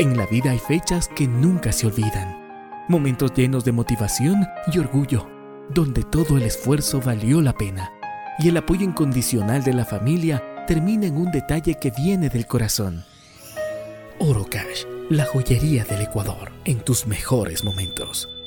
En la vida hay fechas que nunca se olvidan. Momentos llenos de motivación y orgullo, donde todo el esfuerzo valió la pena. Y el apoyo incondicional de la familia termina en un detalle que viene del corazón. Oro Cash, la joyería del Ecuador, en tus mejores momentos.